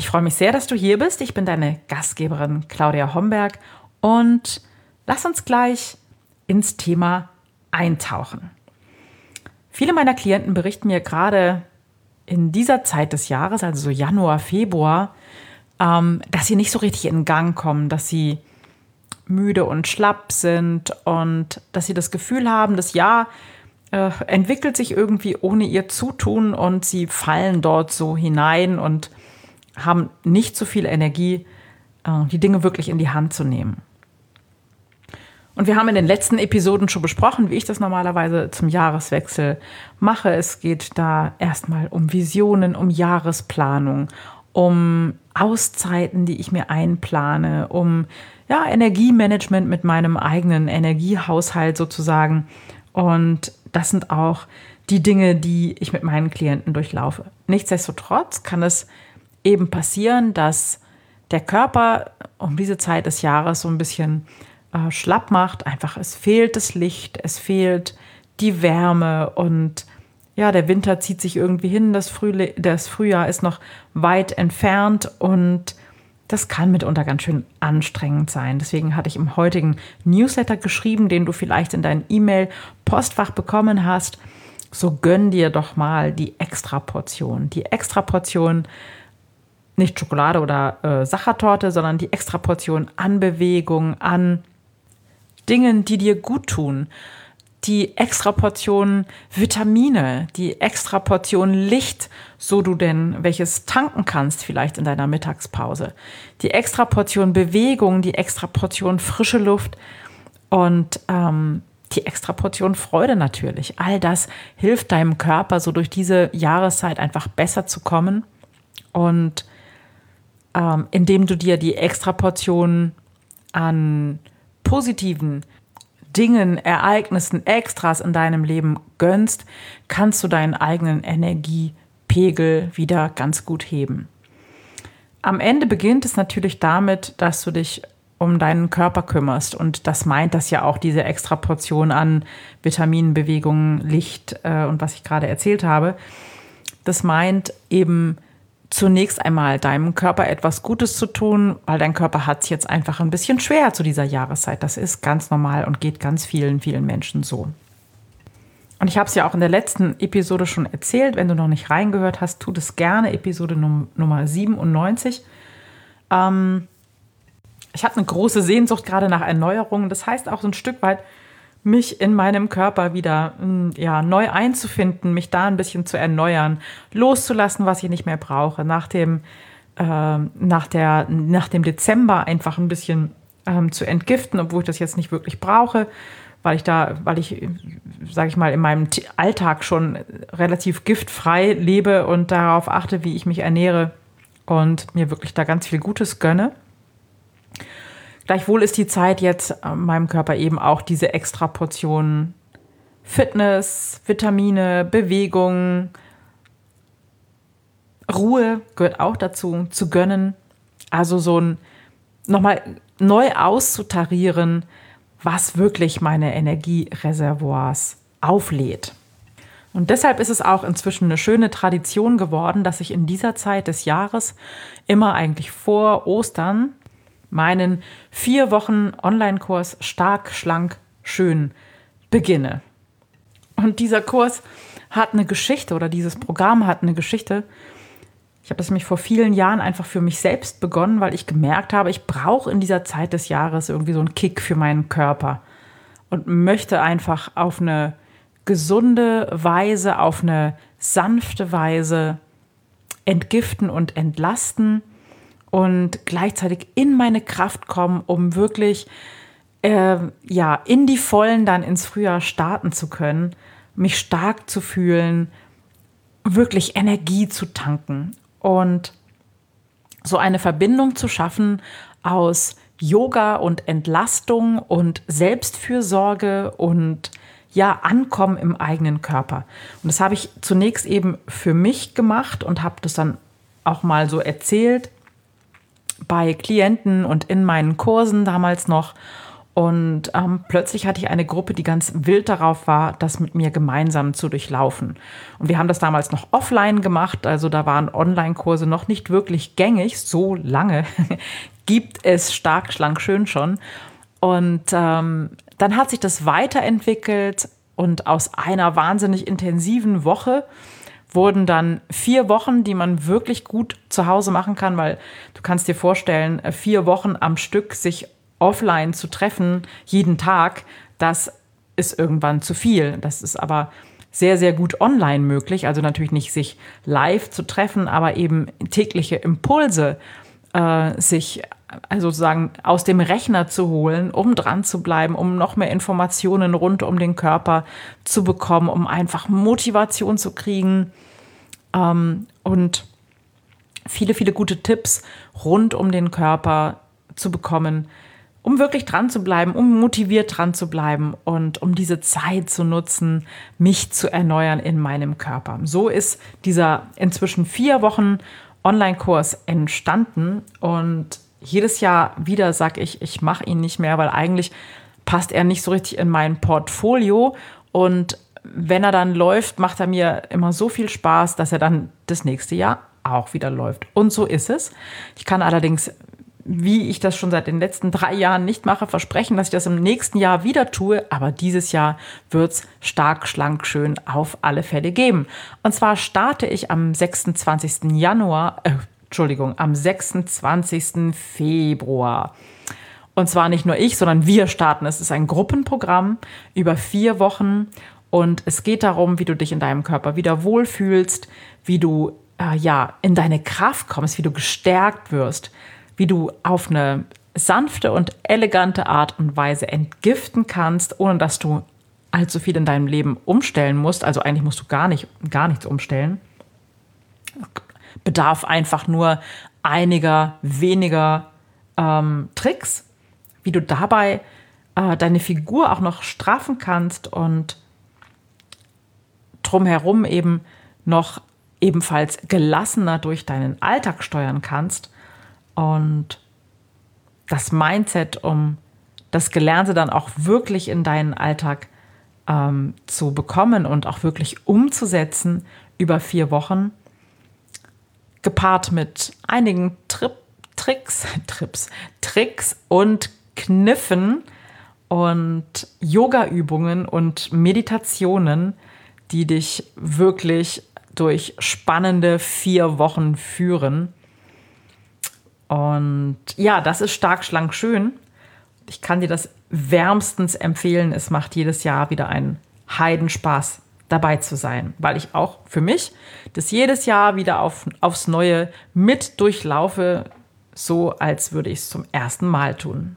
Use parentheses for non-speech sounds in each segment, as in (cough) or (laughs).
Ich freue mich sehr, dass du hier bist. Ich bin deine Gastgeberin Claudia Homberg und lass uns gleich ins Thema eintauchen. Viele meiner Klienten berichten mir gerade in dieser Zeit des Jahres, also so Januar, Februar, ähm, dass sie nicht so richtig in Gang kommen, dass sie müde und schlapp sind und dass sie das Gefühl haben, das Jahr äh, entwickelt sich irgendwie ohne ihr Zutun und sie fallen dort so hinein und haben nicht so viel Energie, äh, die Dinge wirklich in die Hand zu nehmen. Und wir haben in den letzten Episoden schon besprochen, wie ich das normalerweise zum Jahreswechsel mache. Es geht da erstmal um Visionen, um Jahresplanung, um Auszeiten, die ich mir einplane, um ja, Energiemanagement mit meinem eigenen Energiehaushalt sozusagen. Und das sind auch die Dinge, die ich mit meinen Klienten durchlaufe. Nichtsdestotrotz kann es eben passieren, dass der Körper um diese Zeit des Jahres so ein bisschen äh, schlapp macht. Einfach, es fehlt das Licht, es fehlt die Wärme und ja, der Winter zieht sich irgendwie hin, das, Frühli das Frühjahr ist noch weit entfernt und das kann mitunter ganz schön anstrengend sein. Deswegen hatte ich im heutigen Newsletter geschrieben, den du vielleicht in dein E-Mail-Postfach bekommen hast. So gönn dir doch mal die Extraportion. Die Extraportion nicht Schokolade oder äh, Sachertorte, sondern die Extraportion an Bewegung, an Dingen, die dir gut tun. Die Extraportion Vitamine, die Extraportion Licht, so du denn welches tanken kannst, vielleicht in deiner Mittagspause. Die Extraportion Bewegung, die Extraportion frische Luft und ähm, die Extraportion Freude natürlich. All das hilft deinem Körper, so durch diese Jahreszeit einfach besser zu kommen. Und ähm, indem du dir die Extraportion an positiven Dingen, Ereignissen, Extras in deinem Leben gönnst, kannst du deinen eigenen Energiepegel wieder ganz gut heben. Am Ende beginnt es natürlich damit, dass du dich um deinen Körper kümmerst. Und das meint das ja auch, diese Extraportion an Vitaminen, Bewegungen, Licht äh, und was ich gerade erzählt habe. Das meint eben, zunächst einmal deinem Körper etwas Gutes zu tun, weil dein Körper hat es jetzt einfach ein bisschen schwer zu dieser Jahreszeit. Das ist ganz normal und geht ganz vielen, vielen Menschen so. Und ich habe es ja auch in der letzten Episode schon erzählt. Wenn du noch nicht reingehört hast, tu das gerne. Episode Num Nummer 97. Ähm, ich habe eine große Sehnsucht gerade nach Erneuerungen. Das heißt auch so ein Stück weit, mich in meinem Körper wieder hm, ja, neu einzufinden, mich da ein bisschen zu erneuern, loszulassen, was ich nicht mehr brauche, nach dem, äh, nach der, nach dem Dezember einfach ein bisschen ähm, zu entgiften, obwohl ich das jetzt nicht wirklich brauche, weil ich da, weil ich, sage ich mal, in meinem Alltag schon relativ giftfrei lebe und darauf achte, wie ich mich ernähre und mir wirklich da ganz viel Gutes gönne. Gleichwohl ist die Zeit jetzt äh, meinem Körper eben auch diese extra Portion Fitness, Vitamine, Bewegung, Ruhe gehört auch dazu, zu gönnen. Also so ein nochmal neu auszutarieren, was wirklich meine Energiereservoirs auflädt. Und deshalb ist es auch inzwischen eine schöne Tradition geworden, dass ich in dieser Zeit des Jahres immer eigentlich vor Ostern meinen vier Wochen Online-Kurs Stark, Schlank, Schön beginne. Und dieser Kurs hat eine Geschichte oder dieses Programm hat eine Geschichte. Ich habe das nämlich vor vielen Jahren einfach für mich selbst begonnen, weil ich gemerkt habe, ich brauche in dieser Zeit des Jahres irgendwie so einen Kick für meinen Körper und möchte einfach auf eine gesunde Weise, auf eine sanfte Weise entgiften und entlasten und gleichzeitig in meine Kraft kommen, um wirklich äh, ja in die Vollen dann ins Frühjahr starten zu können, mich stark zu fühlen, wirklich Energie zu tanken. Und so eine Verbindung zu schaffen aus Yoga und Entlastung und Selbstfürsorge und ja, Ankommen im eigenen Körper. Und das habe ich zunächst eben für mich gemacht und habe das dann auch mal so erzählt bei Klienten und in meinen Kursen damals noch. Und ähm, plötzlich hatte ich eine Gruppe, die ganz wild darauf war, das mit mir gemeinsam zu durchlaufen. Und wir haben das damals noch offline gemacht, also da waren Online-Kurse noch nicht wirklich gängig. So lange (laughs) gibt es stark, schlank, schön schon. Und ähm, dann hat sich das weiterentwickelt und aus einer wahnsinnig intensiven Woche wurden dann vier Wochen, die man wirklich gut zu Hause machen kann, weil du kannst dir vorstellen, vier Wochen am Stück sich offline zu treffen, jeden Tag, das ist irgendwann zu viel. Das ist aber sehr, sehr gut online möglich. Also natürlich nicht sich live zu treffen, aber eben tägliche Impulse äh, sich also sozusagen aus dem Rechner zu holen, um dran zu bleiben, um noch mehr Informationen rund um den Körper zu bekommen, um einfach Motivation zu kriegen ähm, und viele, viele gute Tipps rund um den Körper zu bekommen, um wirklich dran zu bleiben, um motiviert dran zu bleiben und um diese Zeit zu nutzen, mich zu erneuern in meinem Körper. So ist dieser inzwischen vier Wochen Online-Kurs entstanden und jedes Jahr wieder sage ich, ich mache ihn nicht mehr, weil eigentlich passt er nicht so richtig in mein Portfolio und wenn er dann läuft, macht er mir immer so viel Spaß, dass er dann das nächste Jahr auch wieder läuft. Und so ist es. Ich kann allerdings wie ich das schon seit den letzten drei Jahren nicht mache, versprechen, dass ich das im nächsten Jahr wieder tue. Aber dieses Jahr wird es stark, schlank, schön auf alle Fälle geben. Und zwar starte ich am 26. Januar, äh, Entschuldigung, am 26. Februar. Und zwar nicht nur ich, sondern wir starten. Es ist ein Gruppenprogramm über vier Wochen. Und es geht darum, wie du dich in deinem Körper wieder wohlfühlst, wie du äh, ja in deine Kraft kommst, wie du gestärkt wirst, wie du auf eine sanfte und elegante Art und Weise entgiften kannst, ohne dass du allzu viel in deinem Leben umstellen musst. Also eigentlich musst du gar nicht, gar nichts umstellen. Bedarf einfach nur einiger weniger ähm, Tricks, wie du dabei äh, deine Figur auch noch straffen kannst und drumherum eben noch ebenfalls gelassener durch deinen Alltag steuern kannst und das Mindset, um das Gelernte dann auch wirklich in deinen Alltag ähm, zu bekommen und auch wirklich umzusetzen über vier Wochen, gepaart mit einigen Trip, Tricks, (laughs) Trips, Tricks und Kniffen und Yoga-Übungen und Meditationen, die dich wirklich durch spannende vier Wochen führen und ja, das ist stark, schlank, schön. Ich kann dir das wärmstens empfehlen. Es macht jedes Jahr wieder einen Heidenspaß dabei zu sein, weil ich auch für mich das jedes Jahr wieder auf, aufs Neue mit durchlaufe, so als würde ich es zum ersten Mal tun.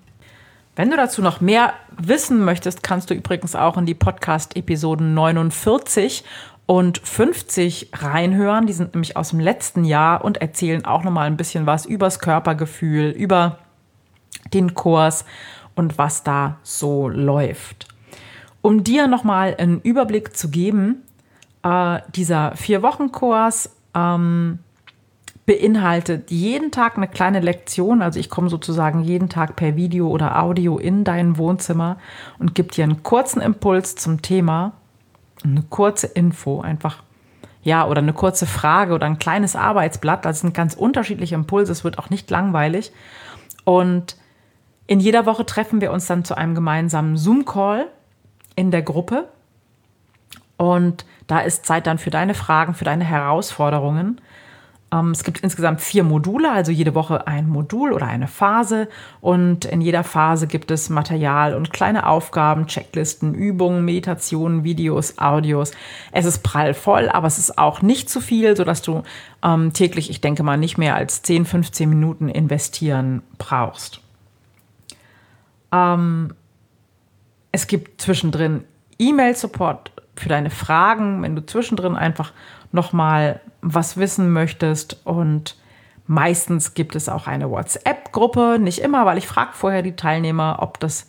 Wenn du dazu noch mehr wissen möchtest, kannst du übrigens auch in die Podcast-Episoden 49 und 50 reinhören. Die sind nämlich aus dem letzten Jahr und erzählen auch nochmal ein bisschen was übers Körpergefühl, über den Kurs und was da so läuft. Um dir nochmal einen Überblick zu geben, äh, dieser Vier-Wochen-Kurs ähm, beinhaltet jeden Tag eine kleine Lektion. Also ich komme sozusagen jeden Tag per Video oder Audio in dein Wohnzimmer und gebe dir einen kurzen Impuls zum Thema eine kurze Info einfach. Ja, oder eine kurze Frage oder ein kleines Arbeitsblatt. Das sind ganz unterschiedliche Impulse. Es wird auch nicht langweilig. Und in jeder Woche treffen wir uns dann zu einem gemeinsamen Zoom-Call in der Gruppe. Und da ist Zeit dann für deine Fragen, für deine Herausforderungen. Ähm, es gibt insgesamt vier Module, also jede Woche ein Modul oder eine Phase. Und in jeder Phase gibt es Material und kleine Aufgaben, Checklisten, Übungen, Meditationen, Videos, Audios. Es ist prall voll, aber es ist auch nicht zu viel, sodass du ähm, täglich, ich denke mal, nicht mehr als 10, 15 Minuten investieren brauchst. Ähm, es gibt zwischendrin E-Mail-Support für deine Fragen, wenn du zwischendrin einfach nochmal was wissen möchtest. Und Meistens gibt es auch eine WhatsApp-Gruppe, nicht immer, weil ich frage vorher die Teilnehmer, ob das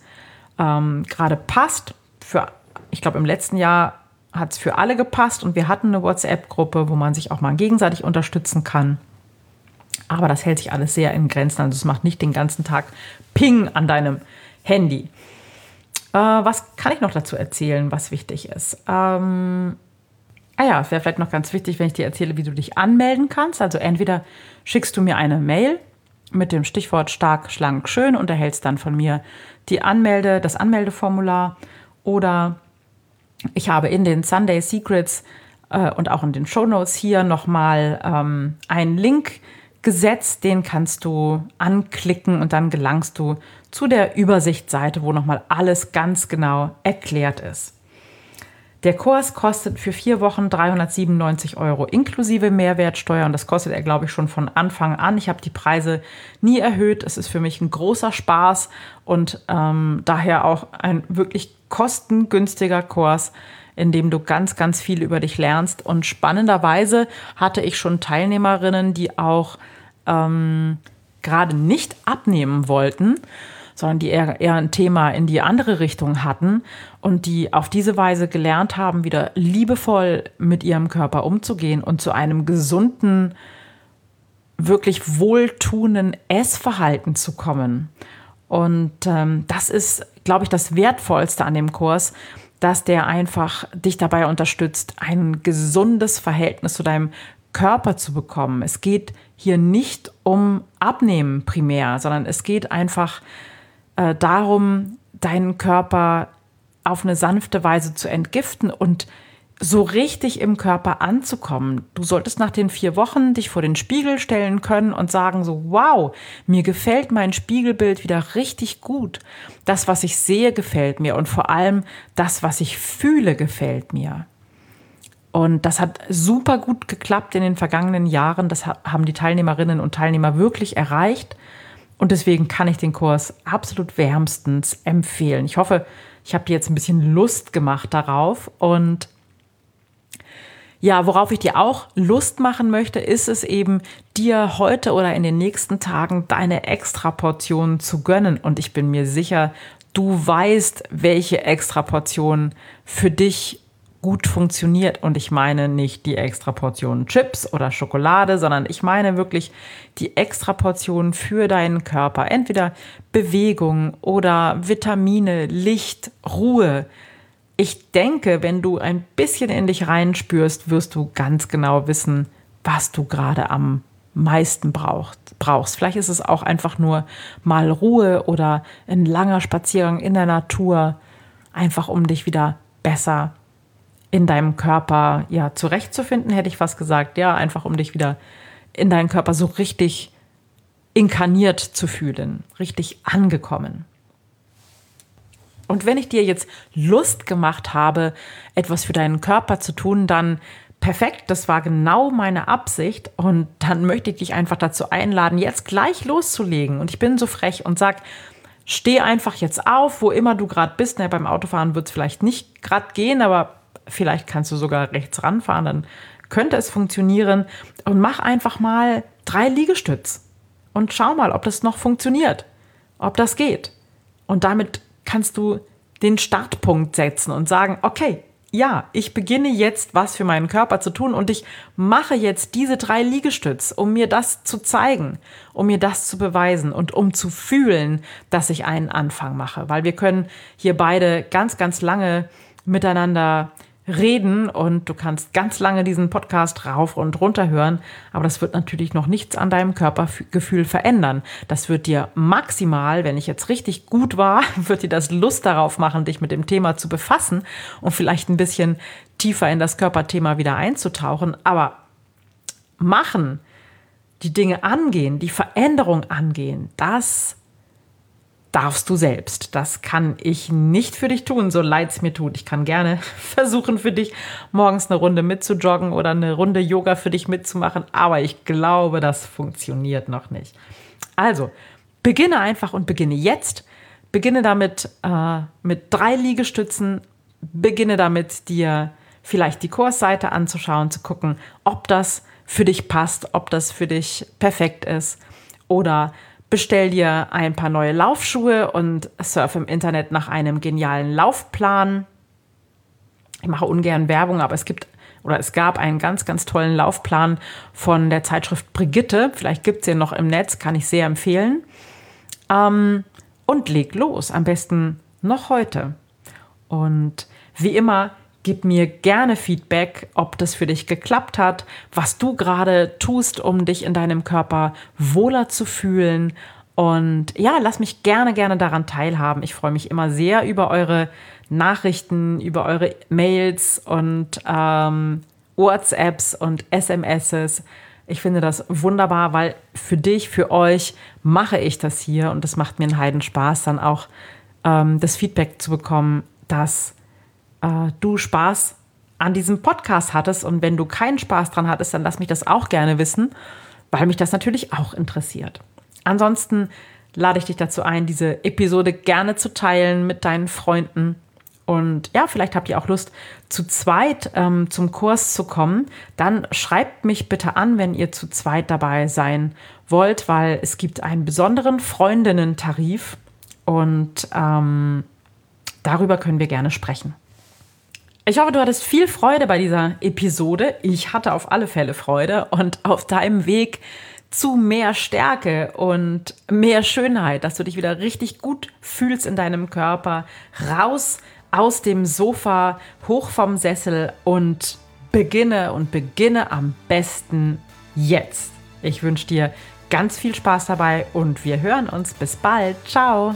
ähm, gerade passt. Für, ich glaube, im letzten Jahr hat es für alle gepasst und wir hatten eine WhatsApp-Gruppe, wo man sich auch mal gegenseitig unterstützen kann. Aber das hält sich alles sehr in Grenzen. Also es macht nicht den ganzen Tag Ping an deinem Handy. Äh, was kann ich noch dazu erzählen, was wichtig ist? Ähm, ah ja, es wäre vielleicht noch ganz wichtig, wenn ich dir erzähle, wie du dich anmelden kannst. Also entweder schickst du mir eine Mail mit dem Stichwort stark, schlank, schön und erhältst dann von mir die Anmelde, das Anmeldeformular oder ich habe in den Sunday Secrets äh, und auch in den Show Notes hier nochmal ähm, einen Link gesetzt, den kannst du anklicken und dann gelangst du zu der Übersichtsseite, wo nochmal alles ganz genau erklärt ist. Der Kurs kostet für vier Wochen 397 Euro inklusive Mehrwertsteuer und das kostet er, glaube ich, schon von Anfang an. Ich habe die Preise nie erhöht. Es ist für mich ein großer Spaß und ähm, daher auch ein wirklich kostengünstiger Kurs, in dem du ganz, ganz viel über dich lernst. Und spannenderweise hatte ich schon Teilnehmerinnen, die auch ähm, gerade nicht abnehmen wollten, sondern die eher, eher ein Thema in die andere Richtung hatten und die auf diese Weise gelernt haben, wieder liebevoll mit ihrem Körper umzugehen und zu einem gesunden, wirklich wohltuenden Essverhalten zu kommen. Und ähm, das ist, glaube ich, das Wertvollste an dem Kurs, dass der einfach dich dabei unterstützt, ein gesundes Verhältnis zu deinem Körper zu bekommen. Es geht hier nicht um Abnehmen primär, sondern es geht einfach äh, darum, deinen Körper auf eine sanfte Weise zu entgiften und so richtig im Körper anzukommen. Du solltest nach den vier Wochen dich vor den Spiegel stellen können und sagen so, wow, mir gefällt mein Spiegelbild wieder richtig gut. Das, was ich sehe, gefällt mir und vor allem das, was ich fühle, gefällt mir. Und das hat super gut geklappt in den vergangenen Jahren. Das haben die Teilnehmerinnen und Teilnehmer wirklich erreicht. Und deswegen kann ich den Kurs absolut wärmstens empfehlen. Ich hoffe, ich habe dir jetzt ein bisschen Lust gemacht darauf. Und ja, worauf ich dir auch Lust machen möchte, ist es eben, dir heute oder in den nächsten Tagen deine Extraportionen zu gönnen. Und ich bin mir sicher, du weißt, welche Extraportion für dich gut funktioniert. Und ich meine nicht die extra Portion Chips oder Schokolade, sondern ich meine wirklich die extra Portion für deinen Körper. Entweder Bewegung oder Vitamine, Licht, Ruhe. Ich denke, wenn du ein bisschen in dich reinspürst, wirst du ganz genau wissen, was du gerade am meisten braucht, brauchst. Vielleicht ist es auch einfach nur mal Ruhe oder ein langer Spaziergang in der Natur, einfach um dich wieder besser in deinem Körper ja zurechtzufinden, hätte ich fast gesagt. Ja, einfach um dich wieder in deinen Körper so richtig inkarniert zu fühlen, richtig angekommen. Und wenn ich dir jetzt Lust gemacht habe, etwas für deinen Körper zu tun, dann perfekt, das war genau meine Absicht. Und dann möchte ich dich einfach dazu einladen, jetzt gleich loszulegen. Und ich bin so frech und sag, steh einfach jetzt auf, wo immer du gerade bist. Ne, beim Autofahren wird es vielleicht nicht gerade gehen, aber vielleicht kannst du sogar rechts ranfahren, dann könnte es funktionieren. Und mach einfach mal drei Liegestütz und schau mal, ob das noch funktioniert, ob das geht. Und damit kannst du den Startpunkt setzen und sagen, okay, ja, ich beginne jetzt was für meinen Körper zu tun und ich mache jetzt diese drei Liegestütz, um mir das zu zeigen, um mir das zu beweisen und um zu fühlen, dass ich einen Anfang mache. Weil wir können hier beide ganz, ganz lange miteinander reden und du kannst ganz lange diesen Podcast rauf und runter hören, aber das wird natürlich noch nichts an deinem Körpergefühl verändern. Das wird dir maximal, wenn ich jetzt richtig gut war, (laughs) wird dir das Lust darauf machen, dich mit dem Thema zu befassen und vielleicht ein bisschen tiefer in das Körperthema wieder einzutauchen, aber machen, die Dinge angehen, die Veränderung angehen, das darfst du selbst. Das kann ich nicht für dich tun, so leid es mir tut. Ich kann gerne (laughs) versuchen, für dich morgens eine Runde mitzujoggen oder eine Runde Yoga für dich mitzumachen, aber ich glaube, das funktioniert noch nicht. Also, beginne einfach und beginne jetzt. Beginne damit äh, mit drei Liegestützen. Beginne damit, dir vielleicht die Kursseite anzuschauen, zu gucken, ob das für dich passt, ob das für dich perfekt ist. Oder bestell dir ein paar neue Laufschuhe und surf im Internet nach einem genialen Laufplan. Ich mache ungern Werbung, aber es gibt oder es gab einen ganz, ganz tollen Laufplan von der Zeitschrift Brigitte. Vielleicht gibt es den noch im Netz, kann ich sehr empfehlen. Ähm, und leg los, am besten noch heute. Und wie immer, gib mir gerne Feedback, ob das für dich geklappt hat, was du gerade tust, um dich in deinem Körper wohler zu fühlen. Und ja, lass mich gerne, gerne daran teilhaben. Ich freue mich immer sehr über eure Nachrichten, über eure Mails und ähm, WhatsApps und SMSs. Ich finde das wunderbar, weil für dich, für euch mache ich das hier und es macht mir einen Heidenspaß, dann auch ähm, das Feedback zu bekommen, dass äh, du Spaß an diesem Podcast hattest. Und wenn du keinen Spaß dran hattest, dann lass mich das auch gerne wissen, weil mich das natürlich auch interessiert. Ansonsten lade ich dich dazu ein, diese Episode gerne zu teilen mit deinen Freunden. Und ja, vielleicht habt ihr auch Lust, zu zweit ähm, zum Kurs zu kommen. Dann schreibt mich bitte an, wenn ihr zu zweit dabei sein wollt, weil es gibt einen besonderen Freundinnen-Tarif und ähm, darüber können wir gerne sprechen. Ich hoffe, du hattest viel Freude bei dieser Episode. Ich hatte auf alle Fälle Freude und auf deinem Weg zu mehr Stärke und mehr Schönheit, dass du dich wieder richtig gut fühlst in deinem Körper, raus aus dem Sofa, hoch vom Sessel und beginne und beginne am besten jetzt. Ich wünsche dir ganz viel Spaß dabei und wir hören uns bis bald. Ciao.